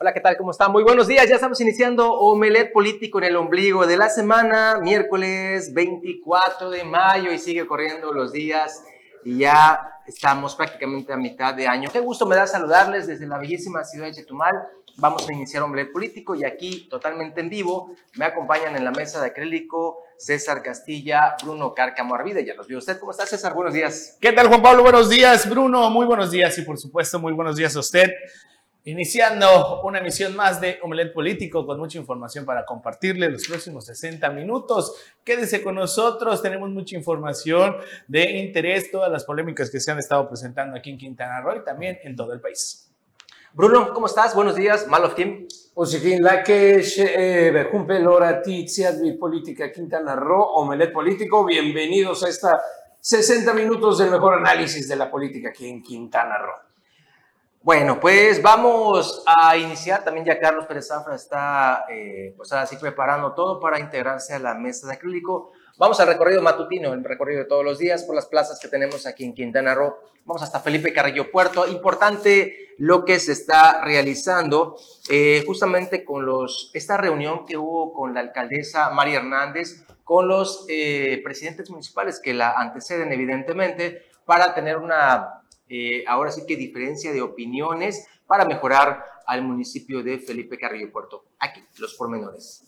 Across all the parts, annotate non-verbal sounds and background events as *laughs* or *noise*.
Hola, ¿qué tal? ¿Cómo están? Muy buenos días. Ya estamos iniciando Omelet Político en el ombligo de la semana, miércoles 24 de mayo y sigue corriendo los días y ya estamos prácticamente a mitad de año. Qué gusto me da saludarles desde la bellísima ciudad de Chetumal. Vamos a iniciar Omelet Político y aquí totalmente en vivo me acompañan en la mesa de acrílico César Castilla, Bruno Cárcamo Arvide. Ya los vio usted. ¿Cómo está César? Buenos días. ¿Qué tal Juan Pablo? Buenos días Bruno. Muy buenos días y por supuesto muy buenos días a usted. Iniciando una emisión más de Omelet Político con mucha información para compartirle los próximos 60 minutos. Quédese con nosotros, tenemos mucha información de interés, todas las polémicas que se han estado presentando aquí en Quintana Roo y también en todo el país. Bruno, ¿cómo estás? Buenos días, Malo Team. Posikin Lakesh, Bejumpe Lora Tiziadvi Política Quintana Roo, Omelet Político. Bienvenidos a esta 60 minutos del mejor análisis de la política aquí en Quintana Roo. Bueno, pues vamos a iniciar. También ya Carlos Pérez Zafra está eh, pues así preparando todo para integrarse a la mesa de acrílico. Vamos al recorrido matutino, el recorrido de todos los días por las plazas que tenemos aquí en Quintana Roo. Vamos hasta Felipe Carrillo Puerto. Importante lo que se está realizando eh, justamente con los, esta reunión que hubo con la alcaldesa María Hernández, con los eh, presidentes municipales que la anteceden evidentemente, para tener una eh, ahora sí que diferencia de opiniones para mejorar al municipio de Felipe Carrillo Puerto. Aquí, los pormenores.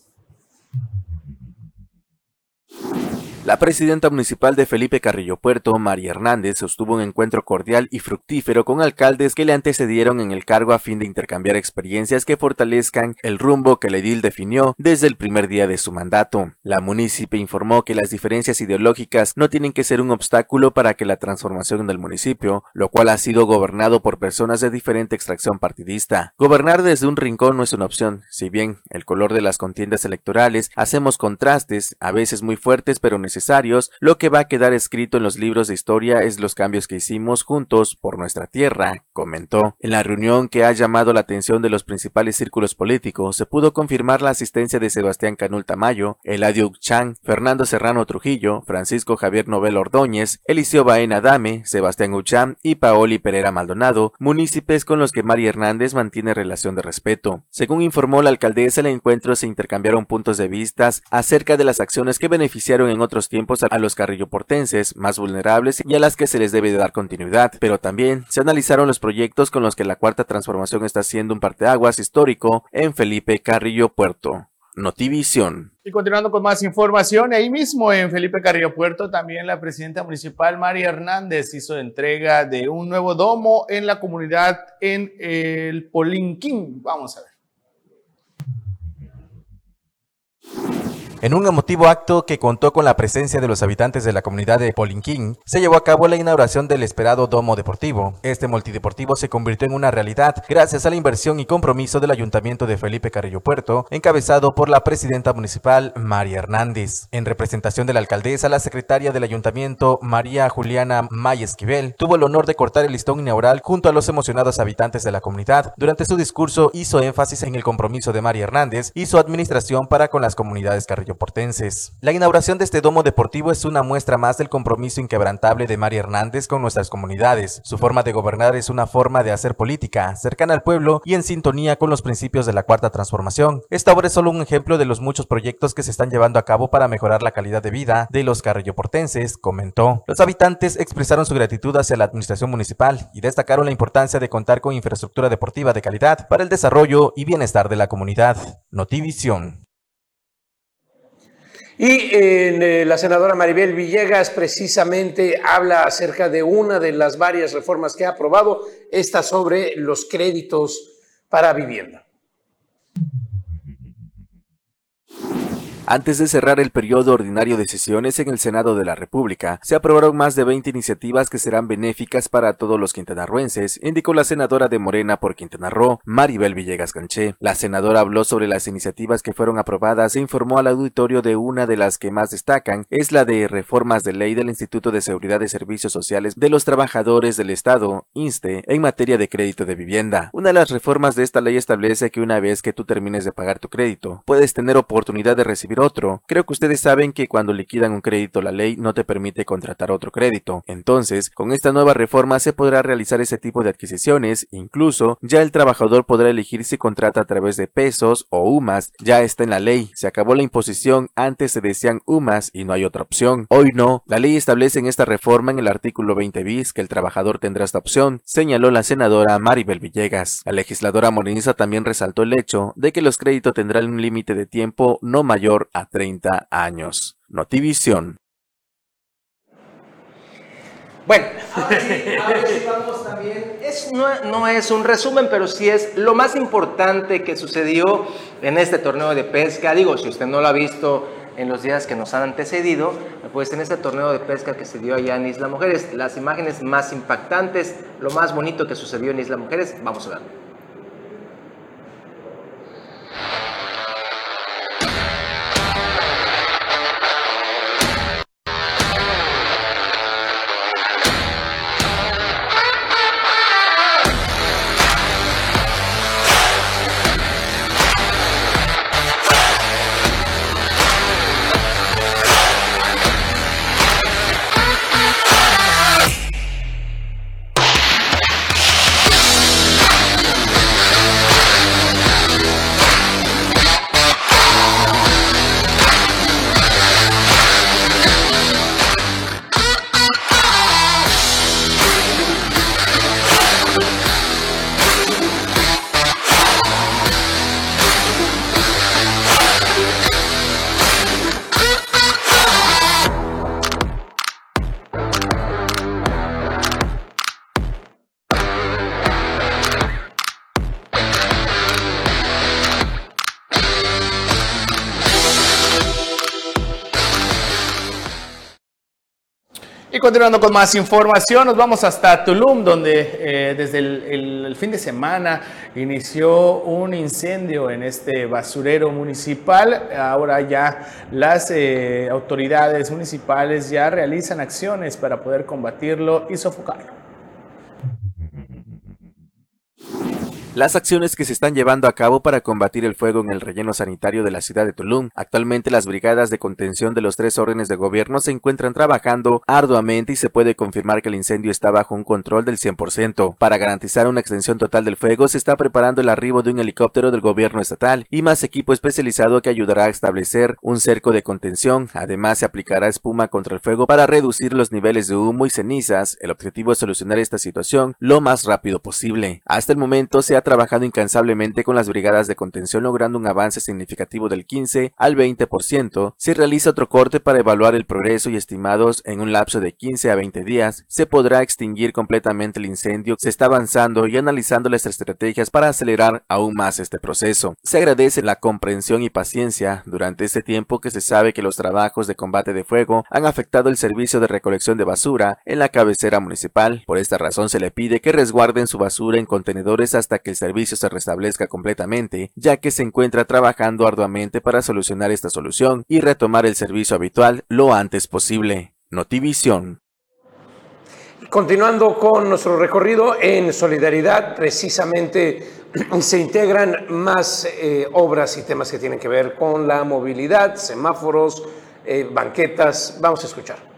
La presidenta municipal de Felipe Carrillo Puerto, María Hernández, sostuvo un encuentro cordial y fructífero con alcaldes que le antecedieron en el cargo a fin de intercambiar experiencias que fortalezcan el rumbo que el edil definió desde el primer día de su mandato. La municipio informó que las diferencias ideológicas no tienen que ser un obstáculo para que la transformación del municipio, lo cual ha sido gobernado por personas de diferente extracción partidista. Gobernar desde un rincón no es una opción, si bien el color de las contiendas electorales hacemos contrastes, a veces muy fuertes pero necesarios necesarios, lo que va a quedar escrito en los libros de historia es los cambios que hicimos juntos por nuestra tierra, comentó. En la reunión que ha llamado la atención de los principales círculos políticos, se pudo confirmar la asistencia de Sebastián Canul Tamayo, Eladio Uchán, Fernando Serrano Trujillo, Francisco Javier Nobel Ordóñez, Eliseo Baena Dame, Sebastián Uchán y Paoli Pereira Maldonado, municipios con los que María Hernández mantiene relación de respeto. Según informó la alcaldesa, el encuentro se intercambiaron puntos de vistas acerca de las acciones que beneficiaron en otros tiempos a los carrilloportenses más vulnerables y a las que se les debe de dar continuidad, pero también se analizaron los proyectos con los que la cuarta transformación está haciendo un parteaguas histórico en Felipe Carrillo Puerto. Notivisión. Y continuando con más información, ahí mismo en Felipe Carrillo Puerto, también la presidenta municipal María Hernández hizo entrega de un nuevo domo en la comunidad en el Polinquín. Vamos a ver. En un emotivo acto que contó con la presencia de los habitantes de la comunidad de Polinquín, se llevó a cabo la inauguración del esperado domo deportivo. Este multideportivo se convirtió en una realidad gracias a la inversión y compromiso del Ayuntamiento de Felipe Carrillo Puerto, encabezado por la presidenta municipal María Hernández. En representación de la alcaldesa, la secretaria del Ayuntamiento, María Juliana May Esquivel, tuvo el honor de cortar el listón inaugural junto a los emocionados habitantes de la comunidad. Durante su discurso hizo énfasis en el compromiso de María Hernández y su administración para con las comunidades Carrillo La inauguración de este domo deportivo es una muestra más del compromiso inquebrantable de María Hernández con nuestras comunidades. Su forma de gobernar es una forma de hacer política, cercana al pueblo y en sintonía con los principios de la Cuarta Transformación. Esta obra es solo un ejemplo de los muchos proyectos que se están llevando a cabo para mejorar la calidad de vida de los carrilloportenses, comentó. Los habitantes expresaron su gratitud hacia la administración municipal y destacaron la importancia de contar con infraestructura deportiva de calidad para el desarrollo y bienestar de la comunidad. Notivisión. Y eh, la senadora Maribel Villegas precisamente habla acerca de una de las varias reformas que ha aprobado, esta sobre los créditos para vivienda. Antes de cerrar el periodo ordinario de sesiones en el Senado de la República, se aprobaron más de 20 iniciativas que serán benéficas para todos los quintanarruenses, indicó la senadora de Morena por Quintana Roo, Maribel Villegas Canché. La senadora habló sobre las iniciativas que fueron aprobadas e informó al auditorio de una de las que más destacan, es la de reformas de ley del Instituto de Seguridad de Servicios Sociales de los Trabajadores del Estado, INSTE, en materia de crédito de vivienda. Una de las reformas de esta ley establece que una vez que tú termines de pagar tu crédito, puedes tener oportunidad de recibir recibir otro. Creo que ustedes saben que cuando liquidan un crédito la ley no te permite contratar otro crédito. Entonces, con esta nueva reforma se podrá realizar ese tipo de adquisiciones, incluso ya el trabajador podrá elegir si contrata a través de pesos o UMAS, ya está en la ley, se acabó la imposición, antes se decían UMAS y no hay otra opción. Hoy no, la ley establece en esta reforma en el artículo 20 bis que el trabajador tendrá esta opción, señaló la senadora Maribel Villegas. La legisladora moreniza también resaltó el hecho de que los créditos tendrán un límite de tiempo no mayor a 30 años. Notivisión. Bueno, a vamos también. no, es un resumen, pero sí es lo más importante que sucedió en este torneo de pesca. Digo, si usted no lo ha visto en los días que nos han antecedido, pues en este torneo de pesca que se dio allá en Isla Mujeres, las imágenes más impactantes, lo más bonito que sucedió en Isla Mujeres, vamos a ver. Continuando con más información, nos vamos hasta Tulum, donde eh, desde el, fin de semana inició un incendio en este basurero municipal. Ahora ya las eh, autoridades municipales ya realizan acciones para poder combatirlo y sofocarlo. Las acciones que se están llevando a cabo para combatir el fuego en el relleno sanitario de la ciudad de Tulum. Actualmente las brigadas de contención de los tres órdenes de gobierno se encuentran trabajando arduamente y se puede confirmar que el incendio está bajo un control del 100%. Para garantizar una extensión total del fuego se está preparando el arribo de un helicóptero del gobierno estatal y más equipo especializado que ayudará a establecer un cerco de contención. Además se aplicará espuma contra el fuego para reducir los niveles de humo y cenizas. El objetivo es solucionar esta situación lo más rápido posible. Hasta el momento se ha trabajado incansablemente con las brigadas de contención logrando un avance significativo del 15 al 20%. Si realiza otro corte para evaluar el progreso y estimados en un lapso de 15 a 20 días, se podrá extinguir completamente el incendio. Se está avanzando y analizando las estrategias para acelerar aún más este proceso. Se agradece la comprensión y paciencia durante este tiempo que se sabe que los trabajos de combate de fuego han afectado el servicio de recolección de basura en la cabecera municipal. Por esta razón se le pide que resguarden su basura en contenedores hasta que el servicio se restablezca completamente, ya que se encuentra trabajando arduamente para solucionar esta solución y retomar el servicio habitual lo antes posible. Notivisión. Continuando con nuestro recorrido en solidaridad, precisamente *clears throat* se integran más eh, obras y temas que tienen que ver con la movilidad, semáforos, eh, banquetas. Vamos a escuchar.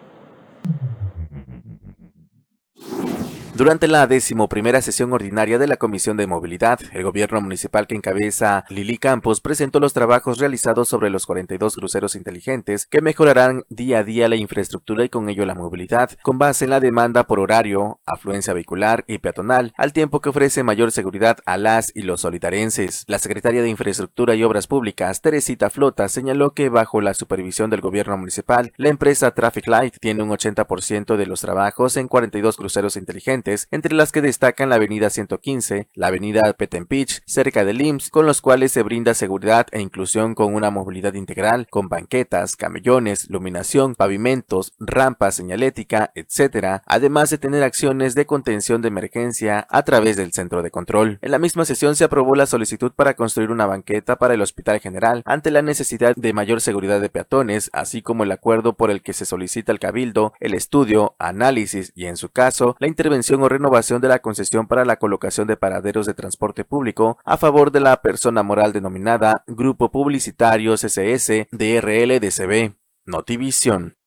Durante la decimoprimera sesión ordinaria de la Comisión de Movilidad, el gobierno municipal que encabeza Lili Campos presentó los trabajos realizados sobre los 42 cruceros inteligentes que mejorarán día a día la infraestructura y con ello la movilidad, con base en la demanda por horario, afluencia vehicular y peatonal, al tiempo que ofrece mayor seguridad a las y los solitarenses. La secretaria de Infraestructura y Obras Públicas, Teresita Flota, señaló que bajo la supervisión del gobierno municipal, la empresa Traffic Light tiene un 80% de los trabajos en 42 cruceros inteligentes entre las que destacan la avenida 115, la avenida Petempich, cerca del IMSS, con los cuales se brinda seguridad e inclusión con una movilidad integral, con banquetas, camellones, iluminación, pavimentos, rampas, señalética, etc., además de tener acciones de contención de emergencia a través del centro de control. En la misma sesión se aprobó la solicitud para construir una banqueta para el Hospital General ante la necesidad de mayor seguridad de peatones, así como el acuerdo por el que se solicita al Cabildo el estudio, análisis y, en su caso, la intervención extensión o renovación de la concesión para la colocación de paraderos de transporte público a favor de la persona moral denominada Grupo Publicitario CCS DRL DCB. Notivisión.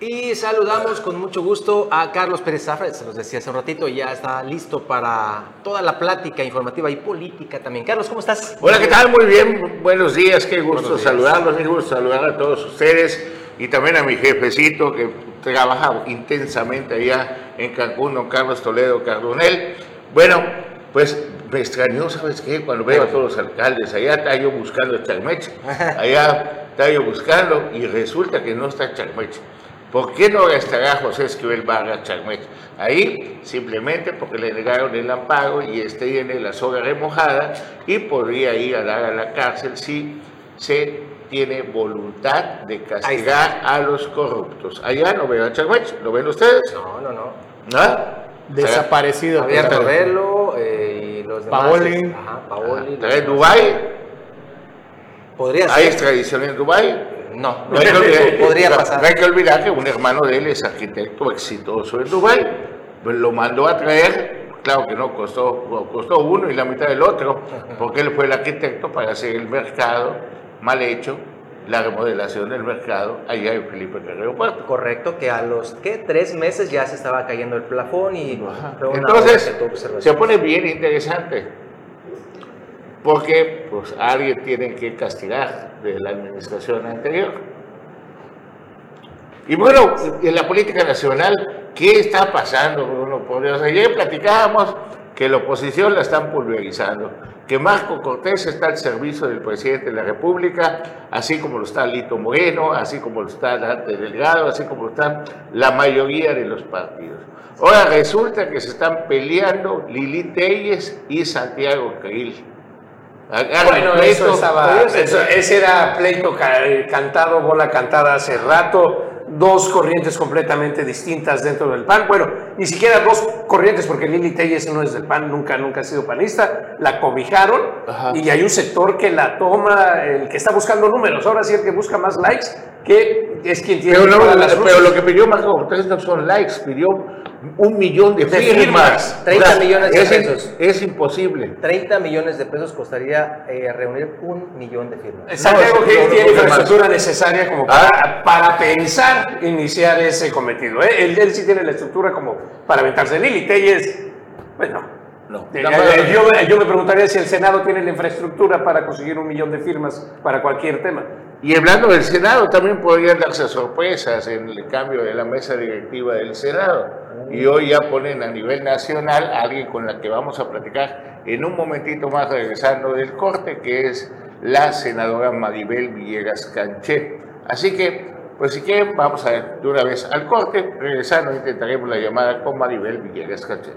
Y saludamos con mucho gusto a Carlos Pérez Zafra, se los decía hace un ratito, ya está listo para toda la plática informativa y política también. Carlos, ¿cómo estás? Hola, ¿qué tal? Muy bien, buenos días, qué gusto saludarlos, qué gusto saludar a todos ustedes y también a mi jefecito que trabaja intensamente allá en Cancún, don Carlos Toledo Cardonel. Bueno, pues me extrañó, ¿sabes qué? Cuando veo a todos los alcaldes, allá está yo buscando a Charmeche, allá está yo buscando y resulta que no está Charmeche. ¿Por qué no estará José Esquivel Vargas Charmet? Ahí simplemente porque le negaron el amparo y tiene la soga remojada y podría ir a dar a la cárcel si se tiene voluntad de castigar a los corruptos. Allá no veo a Charmet, ¿lo ven ustedes? No, no, no. ¿No? Desaparecido. Javier Torrelo eh, y los demás. Paoli. Ajá, Paoli. ¿Está en Dubái? Podría ¿Hay ser. extradición en Dubái? No, No hay, que *laughs* olvidar, podría pasar. no hay que olvidar que un hermano de él es arquitecto exitoso en Dubái. Pues lo mandó a traer, claro que no costó, costó uno y la mitad del otro, porque él fue el arquitecto para hacer el mercado mal hecho, la remodelación del mercado allá en Felipe Carrero Puerto. Correcto, que a los ¿qué? tres meses ya se estaba cayendo el plafón y fue Entonces, se pone bien interesante, porque pues alguien tiene que castigar de la administración anterior. Y bueno, en la política nacional, ¿qué está pasando, Bruno? Porque, ayer platicábamos que la oposición la están pulverizando, que Marco Cortés está al servicio del presidente de la República, así como lo está Lito Moreno, así como lo está Dante Delgado, así como lo están la mayoría de los partidos. Ahora resulta que se están peleando Lili Telles y Santiago Krill. Bueno, eso estaba, eso- ese era pleito ca- cantado, bola cantada hace rato, dos corrientes completamente distintas dentro del PAN. Bueno, ni siquiera dos corrientes, porque Lili Telles no es del PAN, nunca, nunca ha sido panista. La cobijaron Ajá. y hay un sector que la toma, el que está buscando números. Ahora sí, el que busca más likes, que es quien tiene Pero, no, las pero lo que pidió Marco Cortés no son likes, pidió un millón de, De firmas. firmas. 30 millones de es, pesos. Es imposible. 30 millones de pesos costaría eh, reunir un millón de firmas. Santiago no, tiene infraestructura necesaria como para, para pensar iniciar ese cometido. ¿eh? Él, él sí tiene la estructura como para aventarse. Lili Telles, bueno, No. eh, eh, yo, yo me preguntaría si el Senado tiene la infraestructura para conseguir un millón de firmas para cualquier tema. Y hablando del Senado, también podrían darse sorpresas en el cambio de la mesa directiva del Senado. Y hoy ya ponen a nivel nacional a alguien con la que vamos a platicar en un momentito más regresando del corte, que es la senadora Maribel Villegas Canché. Así que, pues si quieren, vamos a ver de una vez al corte. Regresando intentaremos la llamada con Maribel Villegas Canché.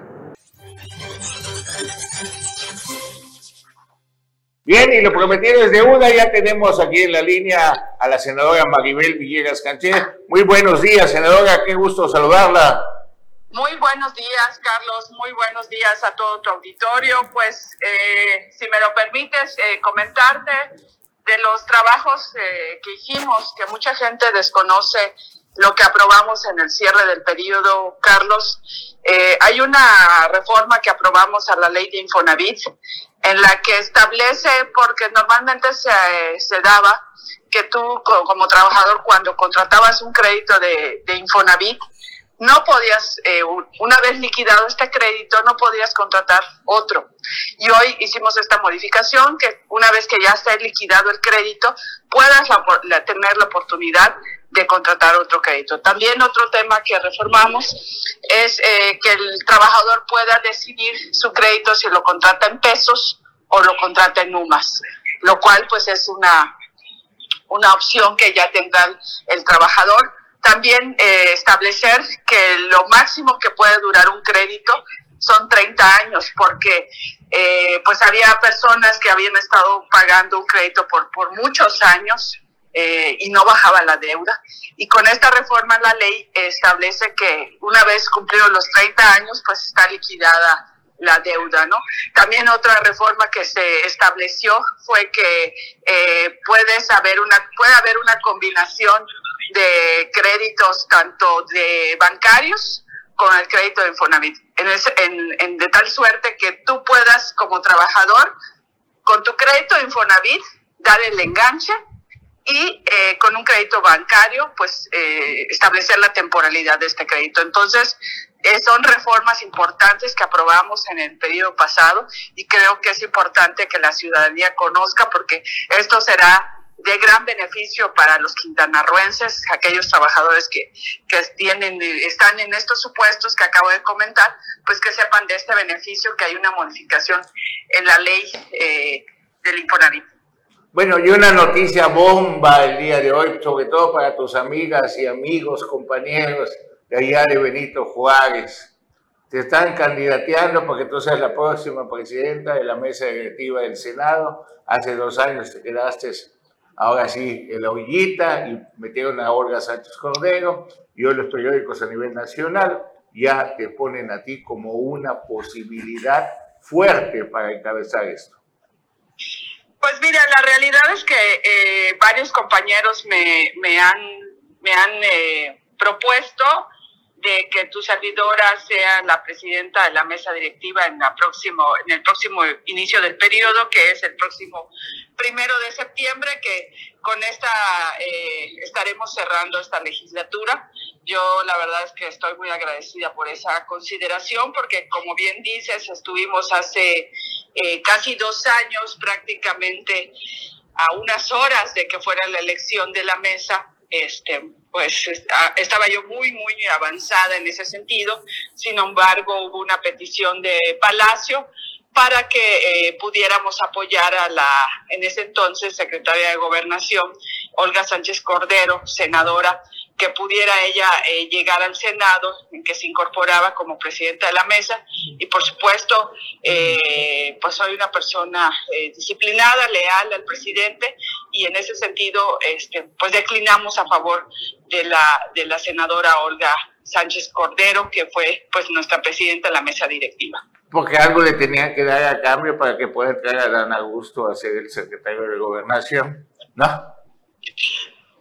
Bien, y lo prometido es deuda, ya tenemos aquí en la línea a la senadora Maribel Villegas Canché. Muy buenos días, senadora, qué gusto saludarla. Muy buenos días, Carlos. Muy buenos días a todo tu auditorio. Pues, eh, si me lo permites, eh, comentarte de los trabajos eh, que hicimos, que mucha gente desconoce lo que aprobamos en el cierre del periodo, Carlos. Eh, hay una reforma que aprobamos a la ley de Infonavit en la que establece, porque normalmente se, se daba que tú co- como trabajador cuando contratabas un crédito de, de Infonavit, no podías, eh, un- una vez liquidado este crédito, no podías contratar otro. Y hoy hicimos esta modificación que una vez que ya esté liquidado el crédito, puedas la- la- tener la oportunidad de contratar otro crédito. También otro tema que reformamos es eh, que el trabajador pueda decidir su crédito si lo contrata en pesos o lo contrata en UMAS, lo cual pues es una, una opción que ya tendrá el, trabajador. También eh, establecer que lo máximo que puede durar un crédito son 30 años, porque eh, pues había personas que habían estado pagando un crédito por, por muchos años eh, y no bajaba la deuda. Y con esta reforma la ley establece que una vez cumplidos los 30 años, pues está liquidada la deuda, ¿no? También otra reforma que se estableció fue que eh, puedes haber una, puede haber una combinación de créditos tanto de bancarios con el crédito de Infonavit, en, de tal suerte que tú puedas como trabajador, con tu crédito de Infonavit, dar el enganche y eh, con un crédito bancario, pues eh, establecer la temporalidad de este crédito. Entonces, eh, son reformas importantes que aprobamos en el periodo pasado y creo que es importante que la ciudadanía conozca porque esto será de gran beneficio para los quintanarruenses, aquellos trabajadores que, que tienen, están en estos supuestos que acabo de comentar, pues que sepan de este beneficio, que hay una modificación en la ley eh, del Infonavit. Bueno, y una noticia bomba el día de hoy, sobre todo para tus amigas y amigos, compañeros de allá de Benito Juárez. Te están candidateando para que tú seas la próxima presidenta de la mesa directiva del Senado. Hace dos años te quedaste ahora sí en la ollita y metieron a Olga Sánchez Cordero y hoy los periódicos a nivel nacional ya te ponen a ti como una posibilidad fuerte para encabezar esto. Pues mira, la realidad es que eh, varios compañeros me, me han, me han eh, propuesto de que tu servidora sea la presidenta de la mesa directiva en, la próximo, en el próximo inicio del periodo, que es el próximo primero de septiembre, que con esta eh, estaremos cerrando esta legislatura. Yo la verdad es que estoy muy agradecida por esa consideración, porque como bien dices, estuvimos hace eh, casi dos años prácticamente a unas horas de que fuera la elección de la mesa este, pues estaba yo muy, muy avanzada en ese sentido. Sin embargo, hubo una petición de Palacio para que eh, pudiéramos apoyar a la, en ese entonces, secretaria de Gobernación, Olga Sánchez Cordero, senadora que pudiera ella eh, llegar al Senado, en que se incorporaba como presidenta de la mesa. Y por supuesto, eh, pues soy una persona eh, disciplinada, leal al presidente, y en ese sentido, este, pues declinamos a favor de la, de la senadora Olga Sánchez Cordero, que fue pues nuestra presidenta de la mesa directiva. Porque algo le tenían que dar a cambio para que pueda entrar a Dan Augusto a ser el secretario de Gobernación, ¿no?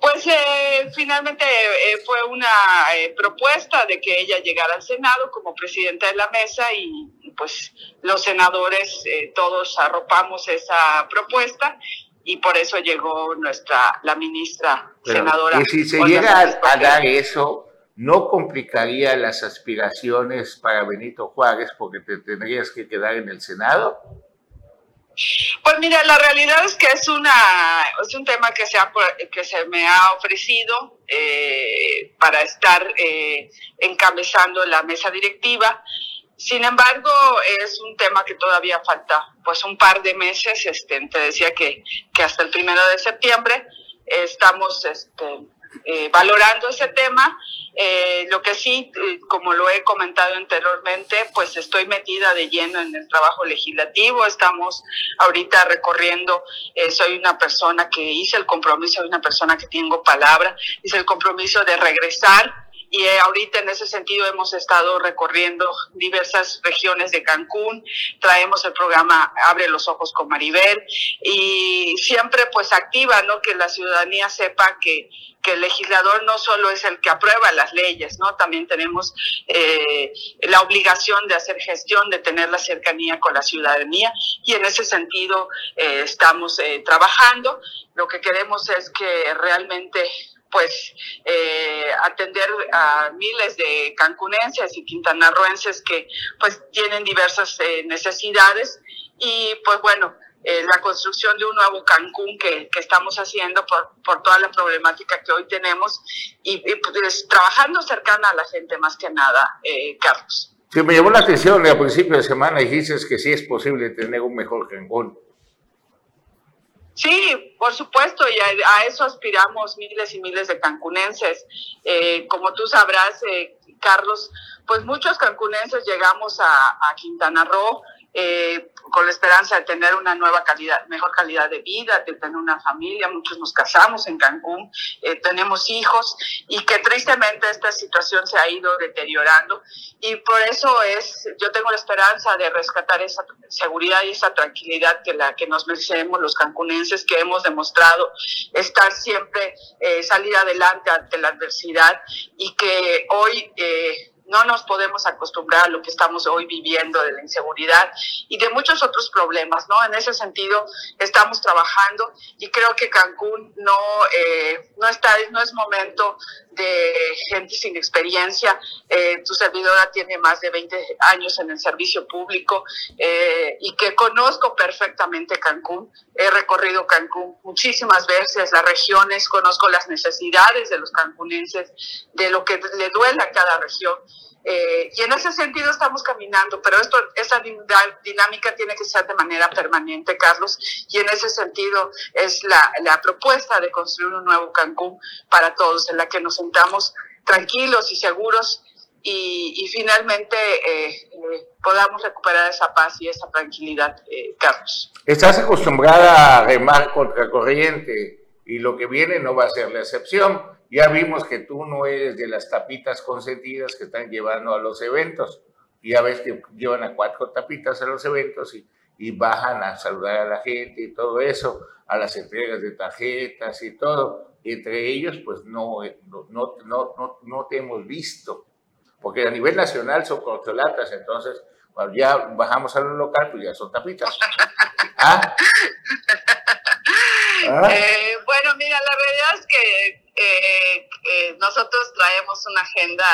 Pues eh, finalmente eh, fue una eh, propuesta de que ella llegara al Senado como presidenta de la mesa y pues los senadores todos arropamos esa propuesta y por eso llegó nuestra la ministra senadora. Y si se llega a, dar eso, ¿no complicaría las aspiraciones para Benito Juárez porque te tendrías que quedar en el Senado? Pues mira, la realidad es que es una es un tema que se que se me ha ofrecido eh, para estar eh, encabezando la mesa directiva. Sin embargo, es un tema que todavía falta pues un par de meses. Este, te decía que, que hasta el primero de septiembre estamos este, eh, valorando ese tema. Eh, lo que sí, eh, como lo he comentado anteriormente, pues estoy metida de lleno en el trabajo legislativo. Estamos ahorita recorriendo, soy una persona que hice el compromiso, soy una persona que tengo palabra, hice el compromiso de regresar y ahorita en ese sentido hemos estado recorriendo diversas regiones de Cancún, traemos el programa Abre los Ojos con Maribel y siempre pues activa, ¿no? Que la ciudadanía sepa que, que el legislador no solo es el que aprueba las leyes, ¿no? También tenemos eh, la obligación de hacer gestión, de tener la cercanía con la ciudadanía y en ese sentido eh, estamos eh, trabajando. Lo que queremos es que realmente pues eh, atender a miles de cancunenses y quintanarroenses que pues tienen diversas eh, necesidades y pues bueno, eh, la construcción de un nuevo Cancún que, que estamos haciendo por, por, toda la problemática que hoy tenemos y, pues, trabajando cercana a la gente más que nada, Carlos. Sí, me llamó la atención al principio de semana dijiste que sí es posible tener un mejor Cancún. Sí, por supuesto, y a, eso aspiramos miles y miles de cancunenses. Eh, como tú sabrás, eh, Carlos, pues muchos cancunenses llegamos a, a Quintana Roo eh, con la esperanza de tener una nueva calidad, mejor calidad de vida, de tener una familia. Muchos nos casamos en Cancún, eh, tenemos hijos y que tristemente esta situación se ha ido deteriorando. Y por eso es, yo tengo la esperanza de rescatar esa seguridad y esa tranquilidad que, la, que nos merecemos los cancunenses, que hemos demostrado estar siempre, eh, salir adelante ante la adversidad y que hoy no nos podemos acostumbrar a lo que estamos hoy viviendo de la inseguridad y de muchos otros problemas, ¿no? En ese sentido, estamos trabajando y creo que Cancún no, eh, no, está, no es momento de gente sin experiencia. Eh, tu servidora tiene más de 20 años en el servicio público eh, y que conozco perfectamente Cancún. He recorrido Cancún muchísimas veces, las regiones, conozco las necesidades de los cancunenses, de lo que le duele a cada región. Eh, y en ese sentido estamos caminando, pero esto, esa dinámica tiene que ser de manera permanente, Carlos, y en ese sentido es la, la propuesta de construir un nuevo Cancún para todos, en la que nos sentamos tranquilos y seguros y, y finalmente eh, eh, podamos recuperar esa paz y esa tranquilidad, Carlos. Estás acostumbrada a remar contra corriente y lo que viene no va a ser la excepción. Ya vimos que tú no eres de las tapitas consentidas que están llevando a los eventos. Ya ves que llevan a cuatro tapitas a los eventos y, y bajan a saludar a la gente y todo eso, a las entregas de tarjetas y todo. Entre ellos, pues no, no, no, no, no te hemos visto, porque a nivel nacional son corcholatas, entonces cuando ya bajamos a lo local, pues ya son tapitas. ¿Ah? *laughs* ¿Ah? Eh, bueno, mira, la realidad es que eh, eh, nosotros traemos una agenda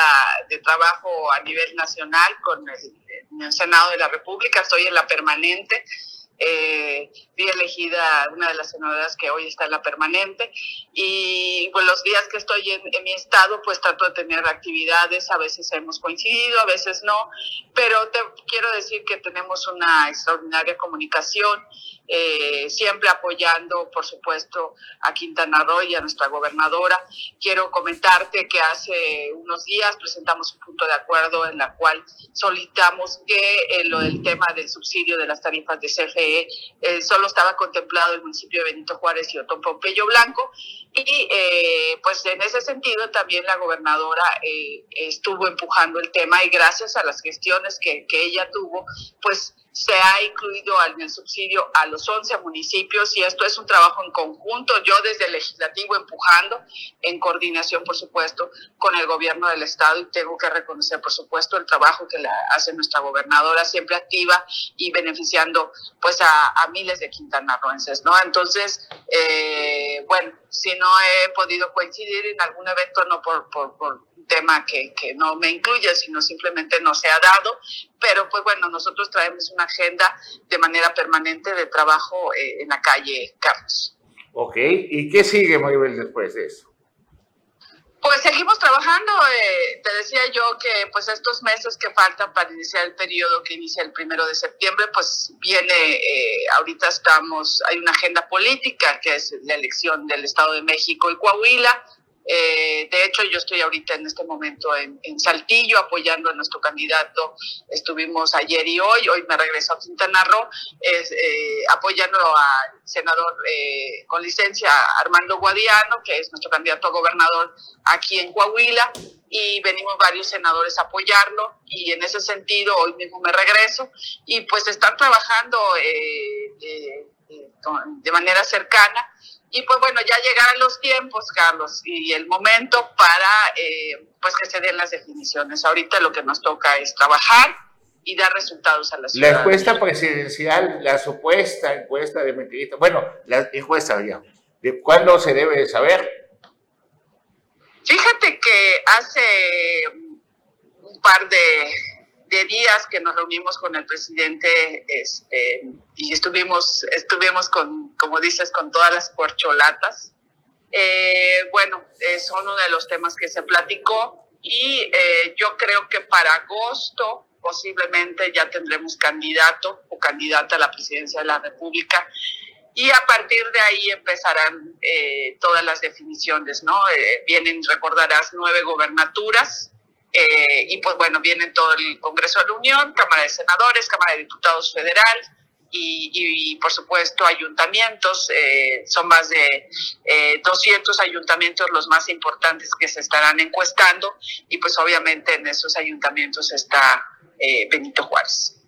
de trabajo a nivel nacional con el, Senado de la República, estoy en la permanente. Eh, fui elegida una de las senadoras que hoy está en la permanente y pues los días que estoy en, en, mi estado pues trato de tener actividades, a veces hemos coincidido, a veces no, pero te quiero decir que tenemos una extraordinaria comunicación eh, siempre apoyando, por supuesto, a Quintana Roo y a nuestra gobernadora. Quiero comentarte que hace unos días presentamos un punto de acuerdo en la cual solicitamos que eh, lo del tema del subsidio de las tarifas de CFE eh, solo estaba contemplado el municipio de Benito Juárez y Otón Pompeyo Blanco. Y eh, pues en ese sentido también la gobernadora estuvo empujando el tema y gracias a las gestiones que, que ella tuvo, pues se ha incluido el subsidio a los 11 municipios y esto es un trabajo en conjunto, yo desde el legislativo empujando, en coordinación, por supuesto, con el gobierno del estado y tengo que reconocer, por supuesto, el trabajo que la hace nuestra gobernadora, siempre activa y beneficiando pues a, miles de quintanarroenses, ¿no? Entonces, eh, bueno, si no he podido coincidir en algún evento, no por, por, por tema que, que, no me incluye, sino simplemente no se ha dado. Pero pues bueno, nosotros traemos una agenda de manera permanente de trabajo eh, en la calle, Carlos. Ok, ¿y qué sigue, Maribel, después de eso? Pues seguimos trabajando. Eh, te decía yo que pues estos meses que faltan para iniciar el periodo que inicia el primero de septiembre, pues viene, eh, ahorita estamos, hay una agenda política que es la elección del Estado de México y Coahuila eh, de hecho, yo estoy ahorita en este momento en, Saltillo apoyando a nuestro candidato. Estuvimos ayer y hoy, hoy me regreso a Quintana Roo, eh, apoyando al senador eh, con licencia Armando Guadiano, que es nuestro candidato a gobernador aquí en Coahuila, y venimos varios senadores a apoyarlo, y en ese sentido hoy mismo me regreso, y pues están trabajando de manera cercana y pues bueno, ya llegarán los tiempos, Carlos, y el momento para eh, pues que se den las definiciones. Ahorita lo que nos toca es trabajar y dar resultados a la ciudad. La encuesta presidencial, la supuesta encuesta de mentirita, bueno, la encuesta ya, ¿de cuándo se debe saber? Fíjate que hace un par de de días que nos reunimos con el presidente este, y estuvimos, estuvimos con, como dices, con todas las corcholatas. Eh, bueno, eh, son uno de los temas que se platicó y eh, yo creo que para agosto posiblemente ya tendremos candidato o candidata a la presidencia de la República y a partir de ahí empezarán todas las definiciones, ¿no? vienen, recordarás, nueve gobernaturas, eh, y pues bueno, viene todo el Congreso de la Unión, Cámara de Senadores, Cámara de Diputados Federal y, por supuesto ayuntamientos. Eh, son más de 200 eh, ayuntamientos los más importantes que se estarán encuestando y pues obviamente en esos ayuntamientos está Benito Juárez.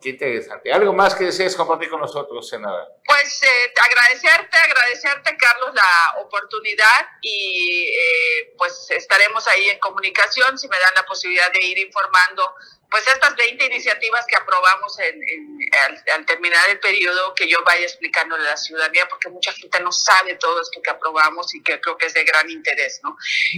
Qué interesante. ¿Algo más que desees compartir con nosotros, senadora? Pues eh, agradecerte, agradecerte, Carlos, la oportunidad y eh, pues estaremos ahí en comunicación si me dan la posibilidad de ir informando pues estas 20 iniciativas que aprobamos en, al, terminar el periodo, que yo vaya explicando a la ciudadanía, porque mucha gente no sabe todo esto que aprobamos y que creo que es de gran interés, ¿no?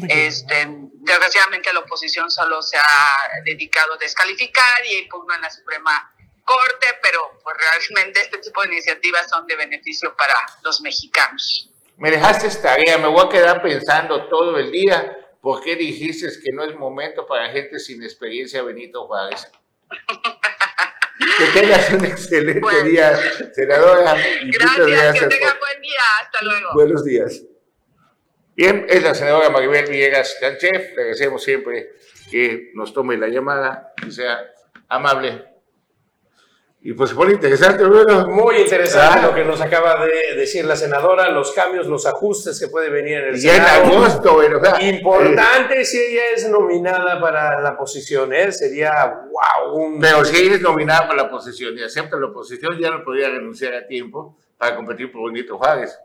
Este, desgraciadamente la oposición solo se ha dedicado a descalificar y impugnar en la Suprema Corte, pero pues realmente este tipo de iniciativas son de beneficio para los mexicanos. Me dejaste tarea, me voy a quedar pensando todo el día ¿Por qué dijiste que no es momento para gente sin experiencia, Benito Juárez? *laughs* que tengas un excelente día, senadora. gracias, que tenga buen día. Hasta luego. Buenos días. Bien, es la senadora Maribel Villegas Canchef. Le agradecemos siempre que nos tome la llamada y sea amable y pues fue interesante, bueno. Muy interesante ah. lo que nos acaba de decir la senadora, los cambios, los ajustes que puede venir en el y en agosto, bueno, Importante si ella es nominada para la posición, ¿eh? Sería, wow. Pero si ella es nominada para la posición y acepta la posición, ya no podría renunciar a tiempo para competir por Benito Juárez.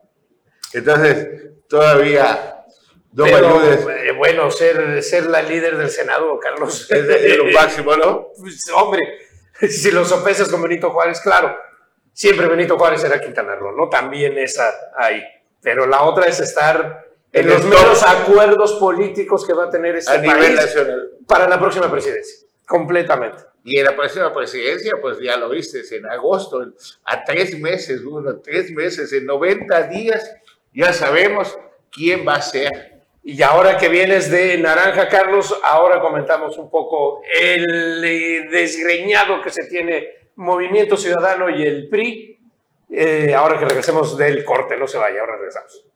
Entonces, todavía no Pero, eh, bueno, ser, ser la líder del Senado, Carlos. Es, de, lo máximo, ¿no? *laughs* Pues, hombre *laughs* si lo sopesas con Benito Juárez, claro, siempre Benito Juárez era Quintana Roo, ¿no? También esa ahí. Pero la otra es estar en, los nuevos acuerdos políticos que va a tener este a país nacional. para la próxima presidencia. Completamente. Y en la próxima presidencia, pues ya lo viste, en agosto, a tres meses, uno, tres meses, en 90 días, ya sabemos quién va a ser y ahora que vienes de Naranja, Carlos, ahora comentamos un poco el eh, desgreñado que se tiene Movimiento Ciudadano y el PRI. Eh, ahora que regresemos del corte, no se vaya, ahora regresamos.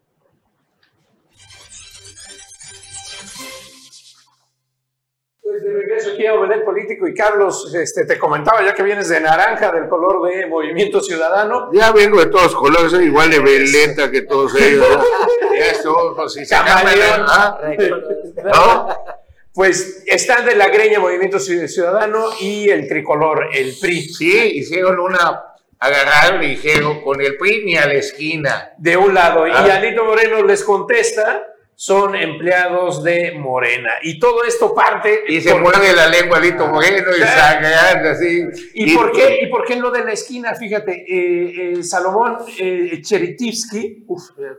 Pues de regreso aquí a Omelet Político y Carlos, este, te comentaba ya que vienes de naranja, del color de Movimiento Ciudadano. Ya vengo de todos colores, soy igual de veleta que todos ellos. Eso, pues, si se Pues están de la greña Movimiento Ciudadano y el tricolor, el PRI. Sí, hicieron una agarraron y dijeron con el PRI ni a la esquina. De un lado. Y ah. Alito Moreno les contesta son empleados de Morena. Y todo esto parte... Y se mueve la lengua Alito Moreno y sangre así. ¿Y, por qué, ¿Y por qué lo de la esquina? Fíjate, eh, eh, Salomón eh, Cheritivsky,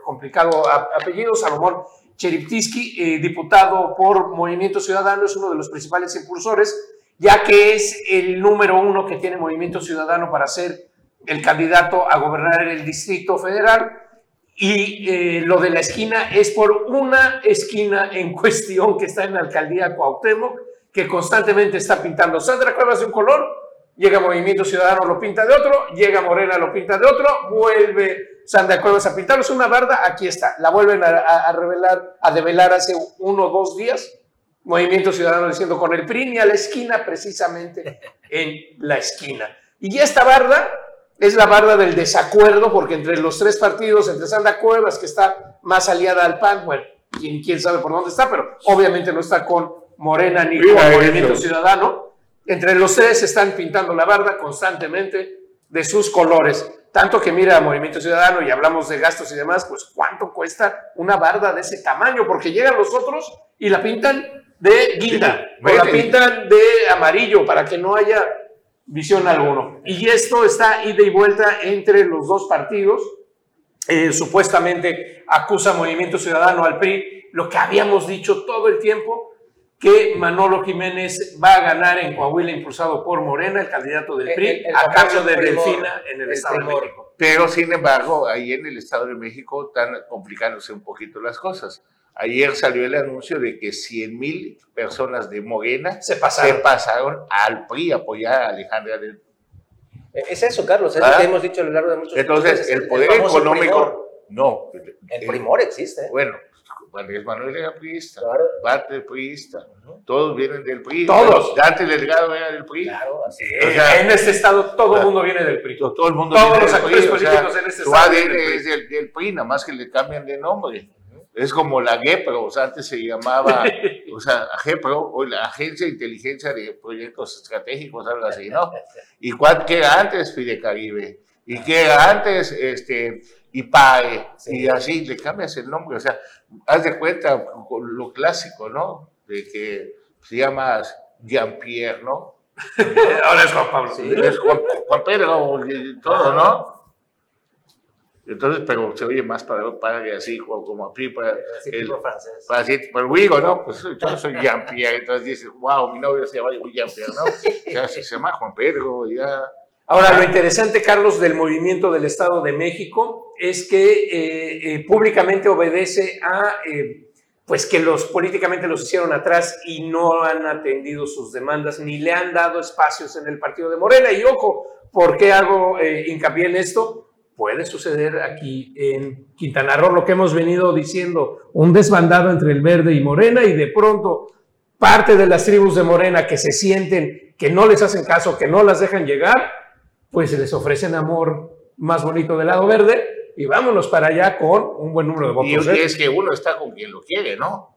complicado apellido, Salomón Cheritivsky, diputado por Movimiento Ciudadano, es uno de los principales impulsores, ya que es el número uno que tiene Movimiento Ciudadano para ser el candidato a gobernar el Distrito Federal y eh, lo de la esquina es por una esquina en *laughs* cuestión que está en la alcaldía Cuauhtémoc, que constantemente está pintando Sandra Cuevas de un color, llega Movimiento Ciudadano, lo pinta de otro, llega Morena, lo pinta de otro, vuelve Sandra Cuevas a pintarlo. Es una barda, aquí está. La vuelven a, revelar, a develar hace uno o dos días. Movimiento Ciudadano diciendo con el PRI y a la esquina, precisamente en la esquina. Y esta barda es la barda del desacuerdo, porque entre los tres partidos, entre Sandra Cuevas, que está más aliada al PAN, bueno, quién, quién sabe por dónde está, pero obviamente no está con Morena ni con Movimiento Ciudadano, entre los tres están pintando la barda constantemente de sus colores. Tanto que mira Movimiento Ciudadano y hablamos de gastos y demás, pues cuánto cuesta una barda de ese tamaño, porque llegan los otros y la pintan de guinda, o la pintan de amarillo para que no haya visión alguno. Y esto está ida y vuelta entre los dos partidos. Eh, supuestamente acusa Movimiento Ciudadano al PRI, lo que habíamos dicho todo el tiempo, que Manolo Jiménez va a ganar en Coahuila impulsado por Morena, el candidato del PRI, a cambio de Delfina en el, Estado de México. Pero sin embargo, ahí en el Estado de México están complicándose un poquito las cosas. Ayer salió el anuncio de que 100 mil personas de Morena se pasaron. al PRI a apoyar a Alejandra del Es eso, Carlos, es lo ¿Ah? que hemos dicho a lo largo de muchos años. Entonces, el poder económico, no. El primor existe. Bueno, Andrés Manuel era priista, claro. Bate priista, todos vienen del PRI. Todos. Dante Delgado era del PRI. Claro, así En este estado todo el mundo viene del PRI. Todo el mundo Todos los actores políticos en este estado. ADN es del, del, PRI, nada más que le cambian de nombre. Es como la GEPRO, o sea, antes se llamaba, *laughs* o sea, GEPRO, o la Agencia de Inteligencia de Proyectos Estratégicos, algo así, ¿no? ¿Y cuál, qué era antes Fidecaribe? ¿Y qué era antes este, IPAE? Y así le cambias el nombre, o sea, haz de cuenta con lo clásico, ¿no? De que se llama Jean-Pierre, ¿no? *laughs* Ahora es Juan Pablo. Sí, es Juan, Juan Pedro y todo, ¿no? Entonces, pero se oye más para, para que así, como, como a para Así el, tipo francés. para así, pero digo, ¿no? Pues yo soy Jean-Pierre, entonces dices, wow, mi novio se llama Jean-Pierre, ¿no? Ya se llama Juan Pedro, ya. Ahora, lo interesante, Carlos, del movimiento del Estado de México es que eh, eh, públicamente obedece a, eh, pues que los políticamente los hicieron atrás y no han atendido sus demandas ni le han dado espacios en el partido de Morena. Y ojo, ¿por qué hago eh, hincapié en esto? Puede suceder aquí en Quintana Roo lo que hemos venido diciendo, un desbandado entre el verde y Morena y de pronto parte de las tribus de Morena que se sienten que no les hacen caso, que no las dejan llegar, pues se les ofrecen amor más bonito del lado verde y vámonos para allá con un buen número de Y votos. ¿eh? es que uno está con quien lo quiere, ¿no?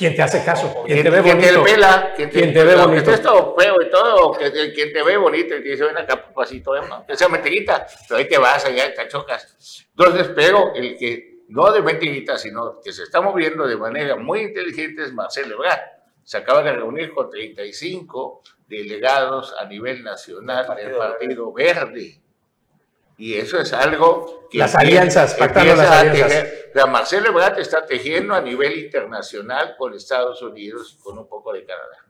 ¿Quién te hace caso? ¿Quién Quien te ve quien bonito? pela, quien te, Quien te ve bonito. estés todo feo y todo, que, que- quien te ve bonito y te dice, ven acá, papacito, ¿eh? ¿no? que sea mentirita, pero ahí te vas allá te chocas. Entonces, pero el que no de mentirita, sino que se está moviendo de manera muy inteligente es Marcelo Ebrard. Se acaba de reunir con 35 delegados a nivel nacional del Partido Verde. Y eso es algo que Las alianzas, pactando las alianzas. tejer- sea, Marcelo Ebrard está tejiendo a nivel internacional con Estados Unidos y con un poco de Canadá.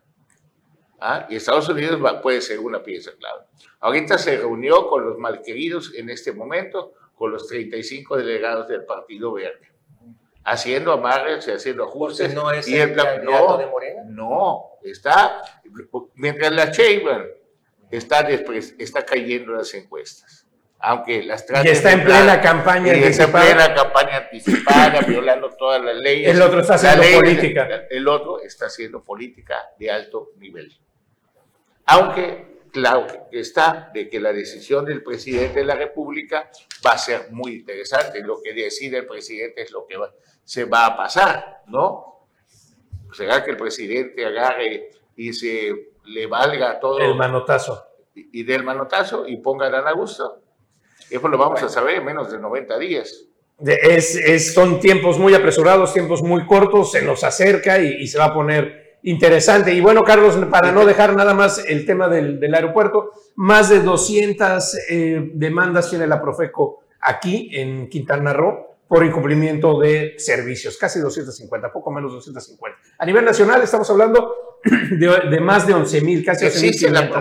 ¿Ah? Y Estados Unidos va- puede ser una pieza clave. Ahorita se reunió con los malqueridos en este momento, con los 35 delegados del Partido Verde, haciendo amarres y haciendo ajustes. No es y el plan- candidato no, de Morena. no, está, mientras la Sheinbaum está, está cayendo las encuestas. Aunque las Y traten está en plena dar- campaña y está en plena campaña anticipada, *coughs* violando todas las leyes. El otro está La haciendo ley- política. El otro está haciendo política de alto nivel. Aunque, claro, está de que la decisión del presidente de la República va a ser muy interesante. Lo que decide el presidente es lo que va- se va a pasar, ¿no? ¿Será que el presidente agarre y se le valga todo El manotazo. y, y dé el manotazo y ponga a Dan Augusto? Eso lo vamos a saber en menos de 90 días. Es, es- son tiempos muy apresurados, tiempos muy cortos, se nos acerca y, y se va a poner interesante. Y bueno, Carlos, para no dejar nada más el tema del, del aeropuerto, más de 200 eh, demandas tiene la Profeco aquí en Quintana Roo por incumplimiento de servicios, casi 250, poco menos de 250. A nivel nacional estamos hablando *clears throat* de, de más de 11 mil, casi 11 ¿Existe la mil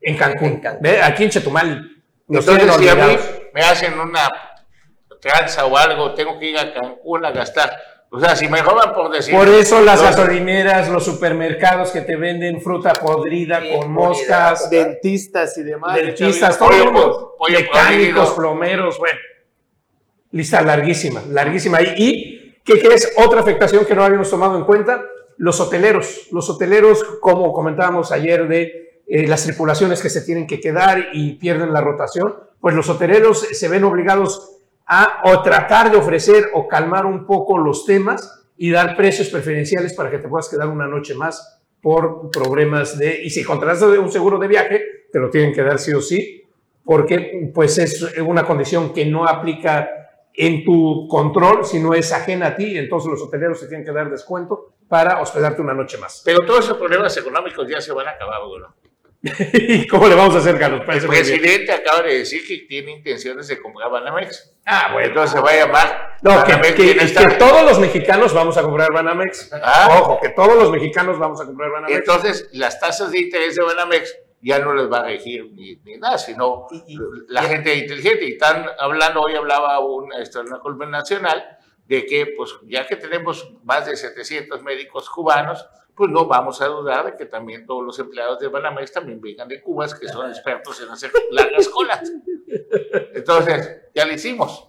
en Cancún. En Cancún. Ve, Aquí en Chetumal. Entonces, si a mí me hacen una tranza o algo, tengo que ir a Cancún a gastar. O sea, si me roban por decir. Por eso las Los- gasolineras, los supermercados que te venden fruta podrida con podrida. moscas, Dentistas y demás. dentistas, todo pollo el mundo, po- pollo mecánicos, plomeros, bueno. Lista larguísima, larguísima. Y, y ¿qué crees? Otra afectación que no habíamos tomado en cuenta, los hoteleros. Los hoteleros, como comentábamos ayer de eh, las tripulaciones que se tienen que quedar y pierden la rotación, pues los hoteleros se ven obligados a o tratar de ofrecer o calmar un poco los temas y dar precios preferenciales para que te puedas quedar una noche más por problemas de... Y si contratas un seguro de viaje, te lo tienen que dar sí o sí, porque pues es una condición que no aplica en tu control, sino es ajena a ti, entonces los hoteleros se tienen que dar descuento para hospedarte una noche más. Pero todos esos problemas económicos ya se van a acabar, ¿no? *laughs* ¿Y cómo le vamos a hacer, Carlos? El Parece bien. presidente acaba de decir que tiene intenciones de comprar Banamex. Ah, bueno. Entonces se va a llamar. No, que, Banamex que- todos los mexicanos vamos a comprar Banamex. Ah. Ojo, que todos los mexicanos vamos a comprar Banamex. Entonces, las tasas de interés de Banamex ya no les va a regir ni, ni nada, sino Y- y- la gente inteligente. Y están hablando, hoy hablaba una, esto, una columna nacional, de que, pues, ya que tenemos más de 700 médicos cubanos, pues no vamos a dudar de que también todos los empleados de Banamex también vengan de Cuba, que son expertos en hacer largas colas. Entonces, ya lo hicimos,